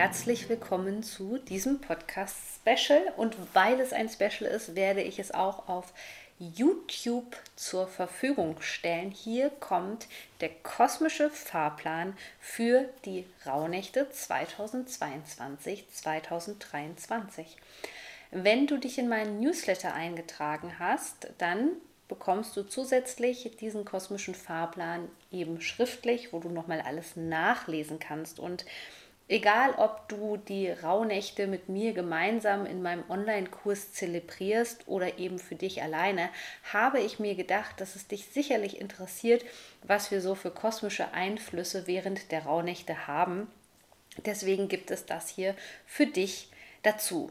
Herzlich willkommen zu diesem Podcast-Special. Und weil es ein Special ist, werde ich es auch auf YouTube zur Verfügung stellen. Hier kommt der kosmische Fahrplan für die Rauhnächte 2022-2023. Wenn du dich in meinen Newsletter eingetragen hast, dann bekommst du zusätzlich diesen kosmischen Fahrplan eben schriftlich, wo du nochmal alles nachlesen kannst. Und Egal, ob du die Rauhnächte mit mir gemeinsam in meinem Online-Kurs zelebrierst oder eben für dich alleine, habe ich mir gedacht, dass es dich sicherlich interessiert, was wir so für kosmische Einflüsse während der Rauhnächte haben. Deswegen gibt es das hier für dich dazu.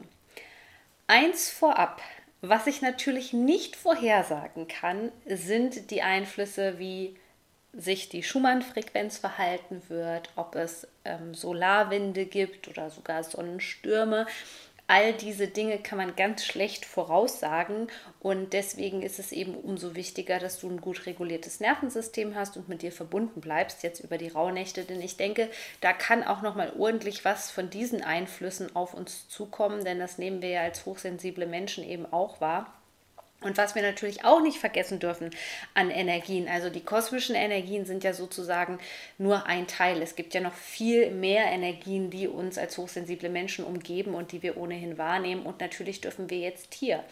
Eins vorab, was ich natürlich nicht vorhersagen kann, sind die Einflüsse wie sich die Schumann-Frequenz verhalten wird, ob es ähm, Solarwinde gibt oder sogar Sonnenstürme. All diese Dinge kann man ganz schlecht voraussagen und deswegen ist es eben umso wichtiger, dass du ein gut reguliertes Nervensystem hast und mit dir verbunden bleibst jetzt über die Rauhnächte, denn ich denke, da kann auch noch mal ordentlich was von diesen Einflüssen auf uns zukommen, denn das nehmen wir ja als hochsensible Menschen eben auch wahr. Und was wir natürlich auch nicht vergessen dürfen an Energien, also die kosmischen Energien sind ja sozusagen nur ein Teil. Es gibt ja noch viel mehr Energien, die uns als hochsensible Menschen umgeben und die wir ohnehin wahrnehmen. Und natürlich dürfen wir jetzt hier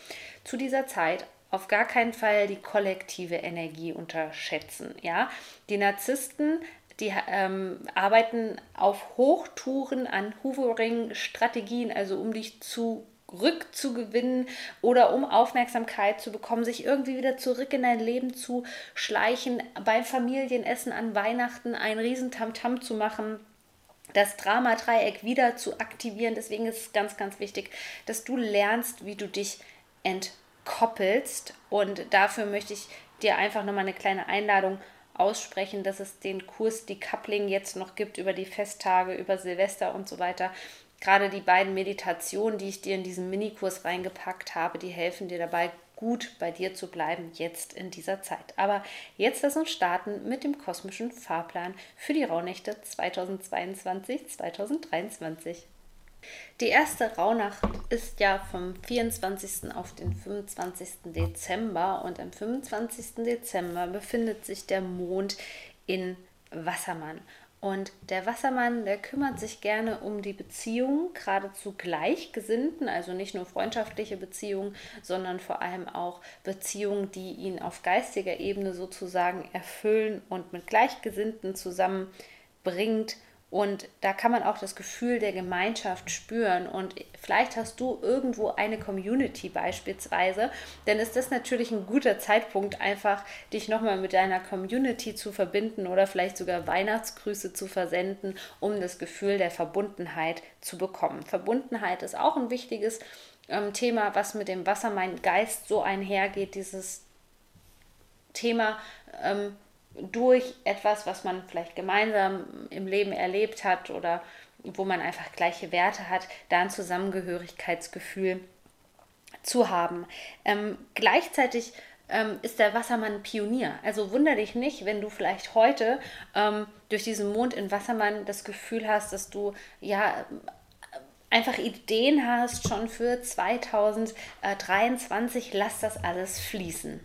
zu dieser Zeit auf gar keinen Fall die kollektive Energie unterschätzen. Ja, die Narzissten die ähm, arbeiten auf Hochtouren an Hoovering-Strategien, also um dich zu rückzugewinnen oder um Aufmerksamkeit zu bekommen, sich irgendwie wieder zurück in dein Leben zu schleichen, beim Familienessen an Weihnachten ein Riesentamtam zu machen das Drama-Dreieck wieder zu aktivieren. Deswegen ist es ganz, ganz wichtig, dass du lernst, wie du dich entkoppelst. Und dafür möchte ich dir einfach nochmal eine kleine Einladung aussprechen, dass es den Kurs Die Coupling jetzt noch gibt über die Festtage, über Silvester und so weiter gerade die beiden Meditationen, die ich dir in diesen Minikurs reingepackt habe, die helfen dir dabei, gut bei dir zu bleiben, jetzt in dieser Zeit. Aber jetzt lass uns starten mit dem kosmischen Fahrplan für die Rauhnächte 2022-2023. Die erste Rauhnacht ist ja vom 24. auf den 25. Dezember und am 25. Dezember befindet sich der Mond in Wassermann. Und der Wassermann, der kümmert sich gerne um die Beziehungen, gerade zu Gleichgesinnten, also nicht nur freundschaftliche Beziehungen, sondern vor allem auch Beziehungen, die ihn auf geistiger Ebene sozusagen erfüllen und mit Gleichgesinnten zusammenbringt und da kann man auch das Gefühl der Gemeinschaft spüren. Und vielleicht hast du irgendwo eine Community beispielsweise. Dann ist das natürlich ein guter Zeitpunkt, einfach dich nochmal mit deiner Community zu verbinden oder vielleicht sogar Weihnachtsgrüße zu versenden, um das Gefühl der Verbundenheit zu bekommen. Verbundenheit ist auch ein wichtiges ähm, Thema, was mit dem Wassermann-Geist so einhergeht. Dieses Thema. Ähm, durch etwas, was man vielleicht gemeinsam im Leben erlebt hat oder wo man einfach gleiche Werte hat, da ein Zusammengehörigkeitsgefühl zu haben. Ähm, gleichzeitig ähm, ist der Wassermann Pionier. Also wunder dich nicht, wenn du vielleicht heute ähm, durch diesen Mond in Wassermann das Gefühl hast, dass du ja einfach Ideen hast schon für 2023. Lass das alles fließen.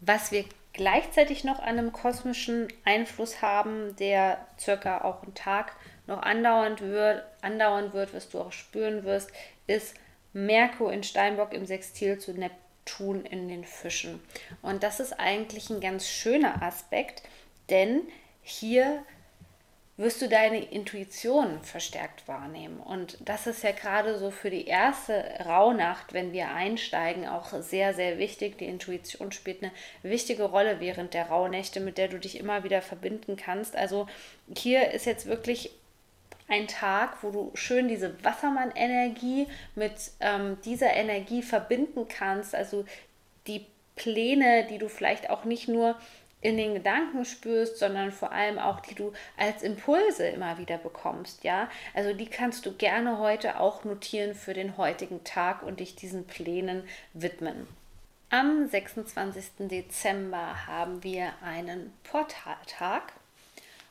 Was wir gleichzeitig noch einem kosmischen Einfluss haben, der circa auch einen Tag noch andauernd wird, andauern wird, was du auch spüren wirst, ist Merkur in Steinbock im Sextil zu Neptun in den Fischen. Und das ist eigentlich ein ganz schöner Aspekt, denn hier wirst du deine Intuition verstärkt wahrnehmen. Und das ist ja gerade so für die erste Rauhnacht, wenn wir einsteigen, auch sehr, sehr wichtig. Die Intuition spielt eine wichtige Rolle während der Rauhnächte, mit der du dich immer wieder verbinden kannst. Also hier ist jetzt wirklich ein Tag, wo du schön diese Wassermann-Energie mit ähm, dieser Energie verbinden kannst. Also die Pläne, die du vielleicht auch nicht nur in den Gedanken spürst, sondern vor allem auch, die du als Impulse immer wieder bekommst, ja? Also die kannst du gerne heute auch notieren für den heutigen Tag und dich diesen Plänen widmen. Am 26. Dezember haben wir einen Portaltag.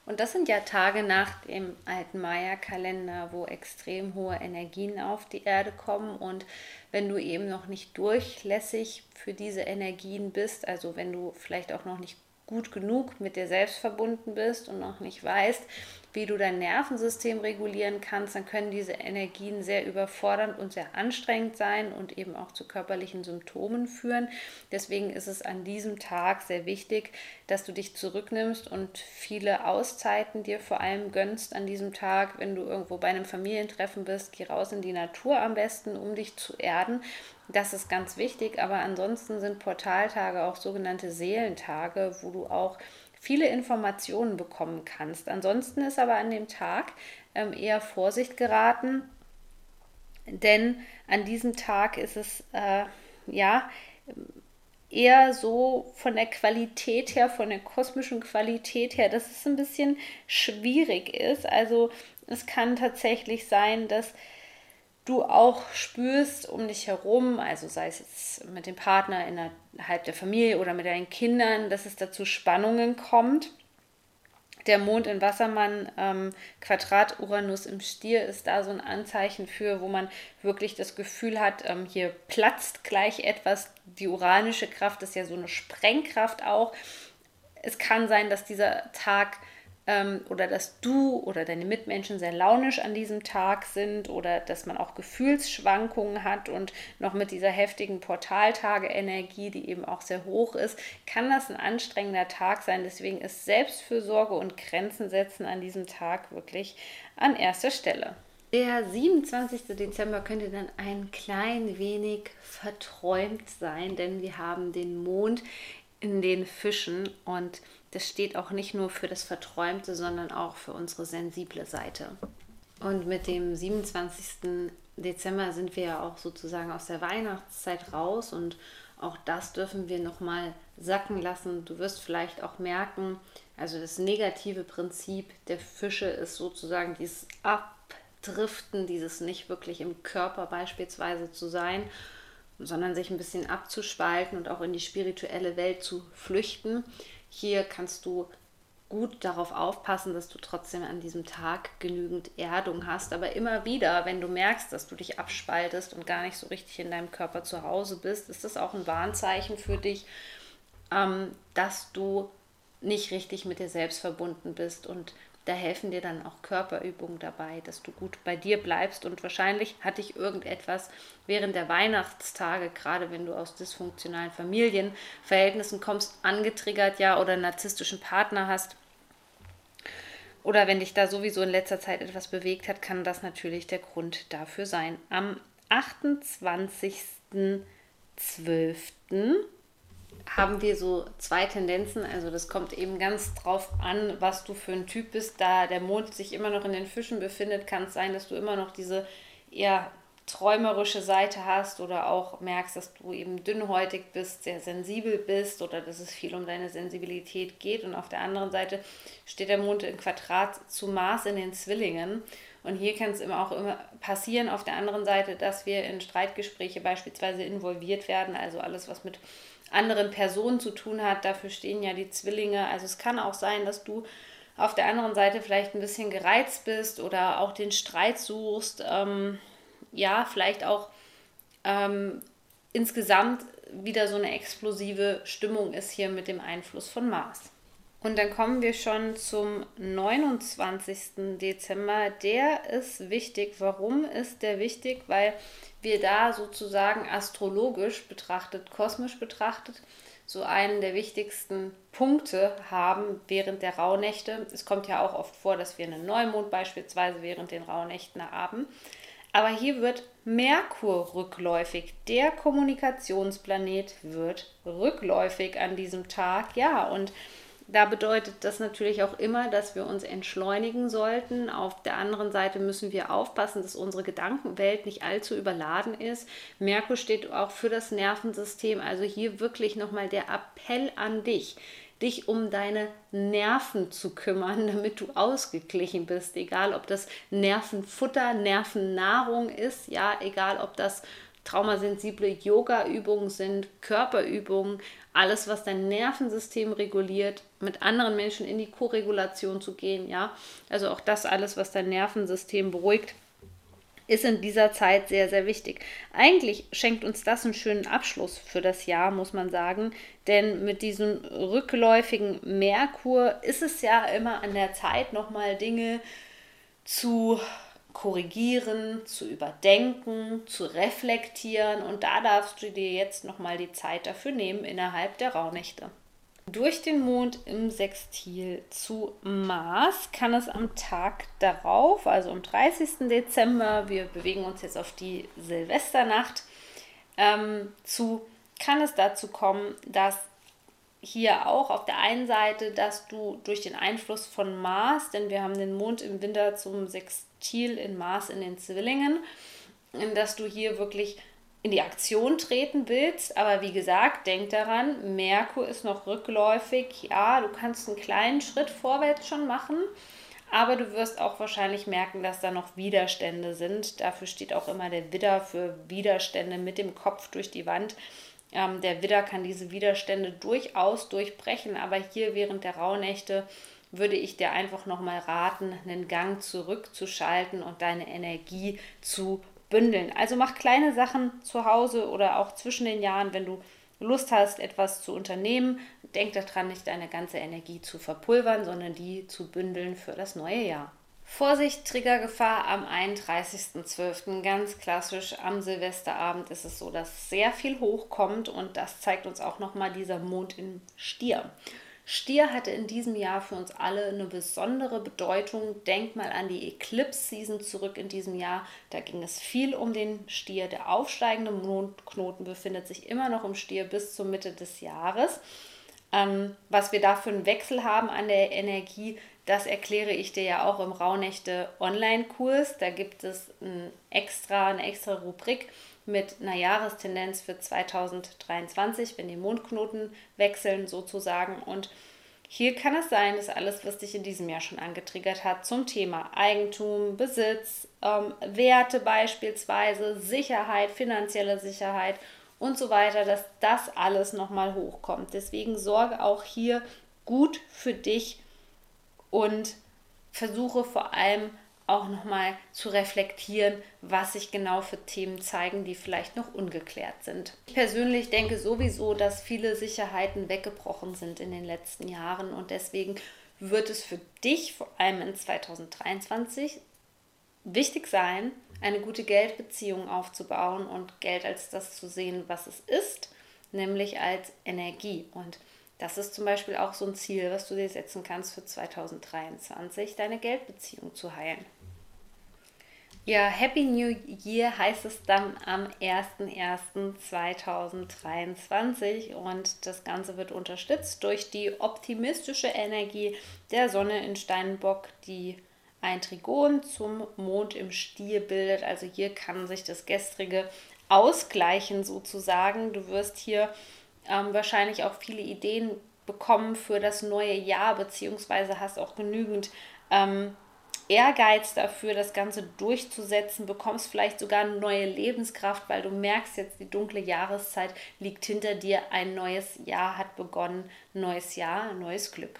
Und das sind ja Tage nach dem alten Maya-Kalender, wo extrem hohe Energien auf die Erde kommen. Und wenn du eben noch nicht durchlässig für diese Energien bist, also wenn du vielleicht auch noch nicht gut genug mit dir selbst verbunden bist und noch nicht weißt, wie du dein Nervensystem regulieren kannst, dann können diese Energien sehr überfordernd und sehr anstrengend sein und eben auch zu körperlichen Symptomen führen. Deswegen ist es an diesem Tag sehr wichtig, dass du dich zurücknimmst und viele Auszeiten dir vor allem gönnst an diesem Tag. Wenn du irgendwo bei einem Familientreffen bist, geh raus in die Natur am besten, um dich zu erden. Das ist ganz wichtig, aber ansonsten sind Portaltage auch sogenannte Seelentage, wo du auch viele Informationen bekommen kannst. Ansonsten ist aber an dem Tag ähm, eher Vorsicht geraten, denn an diesem Tag ist es äh, ja eher so von der Qualität her, von der kosmischen Qualität her, dass es ein bisschen schwierig ist. Also es kann tatsächlich sein, dass du auch spürst um dich herum, also sei es jetzt mit dem Partner innerhalb der Familie oder mit deinen Kindern, dass es dazu Spannungen kommt. Der Mond in Wassermann, ähm, Quadrat Uranus im Stier ist da so ein Anzeichen für, wo man wirklich das Gefühl hat, ähm, hier platzt gleich etwas. Die uranische Kraft ist ja so eine Sprengkraft auch. Es kann sein, dass dieser Tag ähm, oder dass du oder deine Mitmenschen sehr launisch an diesem Tag sind oder dass man auch Gefühlsschwankungen hat und noch mit dieser heftigen Portaltage-Energie, die eben auch sehr hoch ist, kann das ein anstrengender Tag sein. Deswegen ist Selbstfürsorge und Grenzen setzen an diesem Tag wirklich an erster Stelle. Der 27. Dezember könnte dann ein klein wenig verträumt sein, denn wir haben den Mond in den Fischen und das steht auch nicht nur für das Verträumte, sondern auch für unsere sensible Seite. Und mit dem 27. Dezember sind wir ja auch sozusagen aus der Weihnachtszeit raus und auch das dürfen wir nochmal sacken lassen. Du wirst vielleicht auch merken, also das negative Prinzip der Fische ist sozusagen dieses Abdriften, dieses nicht wirklich im Körper beispielsweise zu sein, sondern sich ein bisschen abzuspalten und auch in die spirituelle Welt zu flüchten. Hier kannst du gut darauf aufpassen, dass du trotzdem an diesem Tag genügend Erdung hast. Aber immer wieder, wenn du merkst, dass du dich abspaltest und gar nicht so richtig in deinem Körper zu Hause bist, ist das auch ein Warnzeichen für dich, ähm, dass du nicht richtig mit dir selbst verbunden bist und da helfen dir dann auch Körperübungen dabei, dass du gut bei dir bleibst. Und wahrscheinlich hat dich irgendetwas während der Weihnachtstage, gerade wenn du aus dysfunktionalen Familienverhältnissen kommst, angetriggert, ja, oder einen narzisstischen Partner hast. Oder wenn dich da sowieso in letzter Zeit etwas bewegt hat, kann das natürlich der Grund dafür sein. Am 28.12 haben wir so zwei Tendenzen. Also das kommt eben ganz drauf an, was du für ein Typ bist. Da der Mond sich immer noch in den Fischen befindet, kann es sein, dass du immer noch diese eher träumerische Seite hast oder auch merkst, dass du eben dünnhäutig bist, sehr sensibel bist oder dass es viel um deine Sensibilität geht. Und auf der anderen Seite steht der Mond im Quadrat zu Mars in den Zwillingen. Und hier kann es immer auch immer passieren, auf der anderen Seite, dass wir in Streitgespräche beispielsweise involviert werden. Also alles, was mit anderen Personen zu tun hat. Dafür stehen ja die Zwillinge. Also es kann auch sein, dass du auf der anderen Seite vielleicht ein bisschen gereizt bist oder auch den Streit suchst. Ähm, ja, vielleicht auch ähm, insgesamt wieder so eine explosive Stimmung ist hier mit dem Einfluss von Mars. Und dann kommen wir schon zum 29. Dezember. Der ist wichtig. Warum ist der wichtig? Weil wir da sozusagen astrologisch betrachtet, kosmisch betrachtet, so einen der wichtigsten Punkte haben während der Rauhnächte. Es kommt ja auch oft vor, dass wir einen Neumond beispielsweise während den Rauhnächten haben. Aber hier wird Merkur rückläufig. Der Kommunikationsplanet wird rückläufig an diesem Tag. Ja, und Da bedeutet das natürlich auch immer, dass wir uns entschleunigen sollten. Auf der anderen Seite müssen wir aufpassen, dass unsere Gedankenwelt nicht allzu überladen ist. Merkur steht auch für das Nervensystem. Also hier wirklich nochmal der Appell an dich dich um deine Nerven zu kümmern, damit du ausgeglichen bist. Egal, ob das Nervenfutter, Nervennahrung ist, ja, egal, ob das traumasensible Yoga-Übungen sind, Körperübungen, alles, was dein Nervensystem reguliert, mit anderen Menschen in die Koregulation zu gehen, ja. Also auch das alles, was dein Nervensystem beruhigt, ist in dieser Zeit sehr, sehr wichtig. Eigentlich schenkt uns das einen schönen Abschluss für das Jahr, muss man sagen. Denn mit diesem rückläufigen Merkur ist es ja immer an der Zeit, nochmal Dinge zu korrigieren, zu überdenken, zu reflektieren. Und da darfst du dir jetzt nochmal die Zeit dafür nehmen innerhalb der Rauhnächte. Durch den Mond im Sextil zu Mars kann es am Tag darauf, also am 30. Dezember, wir bewegen uns jetzt auf die Silvesternacht, ähm, zu, kann es dazu kommen, dass hier auch auf der einen Seite, dass du durch den Einfluss von Mars, denn wir haben den Mond im Winter zum Sextil in Mars in den Zwillingen, dass du hier wirklich in die Aktion treten willst. Aber wie gesagt, denk daran, Merkur ist noch rückläufig. Ja, du kannst einen kleinen Schritt vorwärts schon machen. Aber du wirst auch wahrscheinlich merken, dass da noch Widerstände sind. Dafür steht auch immer der Widder für Widerstände mit dem Kopf durch die Wand. Ähm, der Widder kann diese Widerstände durchaus durchbrechen, aber hier während der Rauhnächte würde ich dir einfach nochmal raten, einen Gang zurückzuschalten und deine Energie zu bündeln. Also mach kleine Sachen zu Hause oder auch zwischen den Jahren, wenn du Lust hast, etwas zu unternehmen. Denk daran, nicht deine ganze Energie zu verpulvern, sondern die zu bündeln für das neue Jahr. Vorsicht, Triggergefahr am 31.12. Ganz klassisch am Silvesterabend ist es so, dass sehr viel hochkommt und das zeigt uns auch nochmal dieser Mond im Stier. Stier hatte in diesem Jahr für uns alle eine besondere Bedeutung. Denk mal an die Eclipse-Season zurück in diesem Jahr. Da ging es viel um den Stier. Der aufsteigende Mondknoten befindet sich immer noch im Stier bis zur Mitte des Jahres. Ähm, was wir da für einen Wechsel haben an der Energie, das erkläre ich dir ja auch im Rauhnächte Online-Kurs. Da gibt es ein extra, eine extra Rubrik mit einer Jahrestendenz für 2023, wenn die Mondknoten wechseln sozusagen. Und hier kann es sein, dass alles, was dich in diesem Jahr schon angetriggert hat, zum Thema Eigentum, Besitz, ähm, Werte beispielsweise, Sicherheit, finanzielle Sicherheit und so weiter, dass das alles nochmal hochkommt. Deswegen sorge auch hier gut für dich und versuche vor allem auch nochmal zu reflektieren, was sich genau für Themen zeigen, die vielleicht noch ungeklärt sind. Ich persönlich denke sowieso, dass viele Sicherheiten weggebrochen sind in den letzten Jahren und deswegen wird es für dich vor allem in 2023 wichtig sein, eine gute Geldbeziehung aufzubauen und Geld als das zu sehen, was es ist, nämlich als Energie. Und das ist zum Beispiel auch so ein Ziel, was du dir setzen kannst für 2023, deine Geldbeziehung zu heilen. Ja, Happy New Year heißt es dann am 01.01.2023 und das Ganze wird unterstützt durch die optimistische Energie der Sonne in Steinbock, die ein Trigon zum Mond im Stier bildet. Also hier kann sich das gestrige ausgleichen sozusagen. Du wirst hier ähm, wahrscheinlich auch viele Ideen bekommen für das neue Jahr, beziehungsweise hast auch genügend ähm, Ehrgeiz dafür, das Ganze durchzusetzen, bekommst vielleicht sogar eine neue Lebenskraft, weil du merkst jetzt, die dunkle Jahreszeit liegt hinter dir, ein neues Jahr hat begonnen, neues Jahr, neues Glück.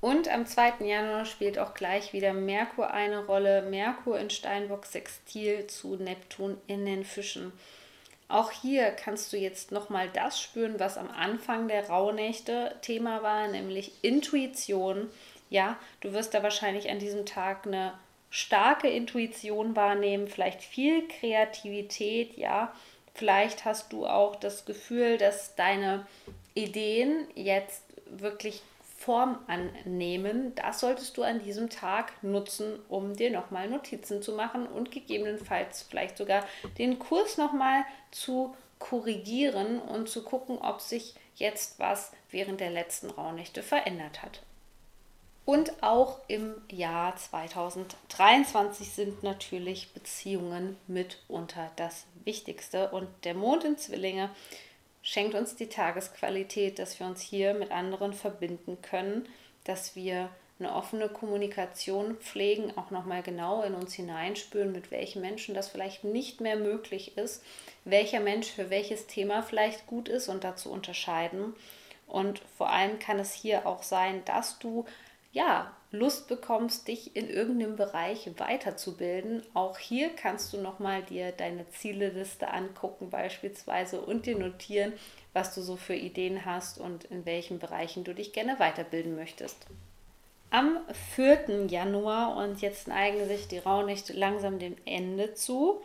Und am 2. Januar spielt auch gleich wieder Merkur eine Rolle. Merkur in Steinbock Sextil zu Neptun in den Fischen. Auch hier kannst du jetzt nochmal das spüren, was am Anfang der Rauhnächte Thema war, nämlich Intuition. Ja, du wirst da wahrscheinlich an diesem Tag eine starke Intuition wahrnehmen, vielleicht viel Kreativität, ja. Vielleicht hast du auch das Gefühl, dass deine Ideen jetzt wirklich Form annehmen. Das solltest du an diesem Tag nutzen, um dir nochmal Notizen zu machen und gegebenenfalls vielleicht sogar den Kurs nochmal zu korrigieren und zu gucken, ob sich jetzt was während der letzten Rauhnächte verändert hat. Und auch im Jahr 2023 sind natürlich Beziehungen mitunter das Wichtigste. Und der Mond in Zwillinge schenkt uns die Tagesqualität, dass wir uns hier mit anderen verbinden können, dass wir eine offene Kommunikation pflegen, auch nochmal genau in uns hineinspüren, mit welchen Menschen das vielleicht nicht mehr möglich ist, welcher Mensch für welches Thema vielleicht gut ist und dazu unterscheiden. Und vor allem kann es hier auch sein, dass du ja, Lust bekommst, dich in irgendeinem Bereich weiterzubilden. Auch hier kannst du nochmal dir deine Zieleliste angucken beispielsweise und dir notieren, was du so für Ideen hast und in welchen Bereichen du dich gerne weiterbilden möchtest. Am 4. Januar und jetzt neigen sich die Rauhnächte langsam dem Ende zu,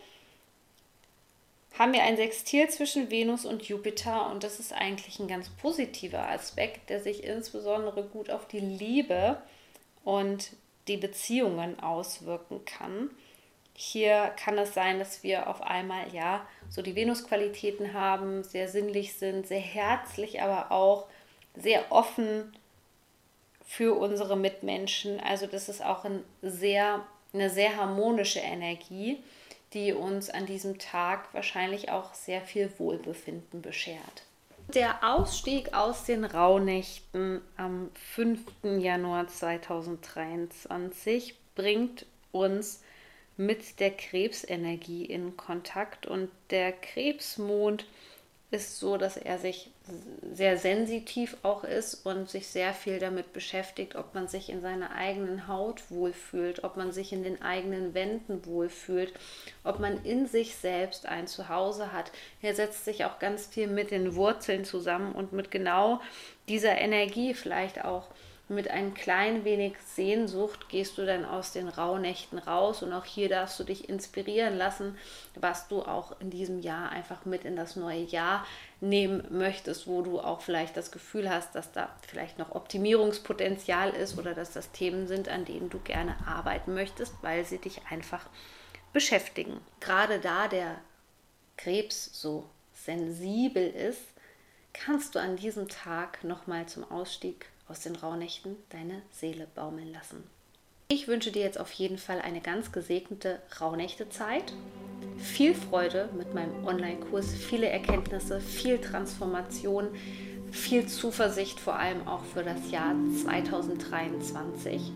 haben wir ein Sextil zwischen Venus und Jupiter und das ist eigentlich ein ganz positiver Aspekt, der sich insbesondere gut auf die Liebe und die Beziehungen auswirken kann. Hier kann es sein, dass wir auf einmal ja so die Venus-Qualitäten haben, sehr sinnlich sind, sehr herzlich, aber auch sehr offen für unsere Mitmenschen. Also das ist auch ein sehr, eine sehr harmonische Energie die uns an diesem Tag wahrscheinlich auch sehr viel Wohlbefinden beschert. Der Ausstieg aus den Rauhnächten am 5. Januar 2023 bringt uns mit der Krebsenergie in Kontakt und der Krebsmond ist so, dass er sich sehr sensitiv auch ist und sich sehr viel damit beschäftigt, ob man sich in seiner eigenen Haut wohlfühlt, ob man sich in den eigenen Wänden wohlfühlt, ob man in sich selbst ein Zuhause hat. Er setzt sich auch ganz viel mit den Wurzeln zusammen und mit genau dieser Energie vielleicht auch mit ein klein wenig Sehnsucht gehst du dann aus den Rauhnächten raus und auch hier darfst du dich inspirieren lassen, was du auch in diesem Jahr einfach mit in das neue Jahr nehmen möchtest, wo du auch vielleicht das Gefühl hast, dass da vielleicht noch Optimierungspotenzial ist oder dass das Themen sind, an denen du gerne arbeiten möchtest, weil sie dich einfach beschäftigen. Gerade da der Krebs so sensibel ist, kannst du an diesem Tag nochmal zum Ausstieg aus den Rauhnächten deine Seele baumeln lassen. Ich wünsche dir jetzt auf jeden Fall eine ganz gesegnete Rauhnächte-Zeit. Viel Freude mit meinem Online-Kurs, viele Erkenntnisse, viel Transformation, viel Zuversicht, vor allem auch für das Jahr 2023.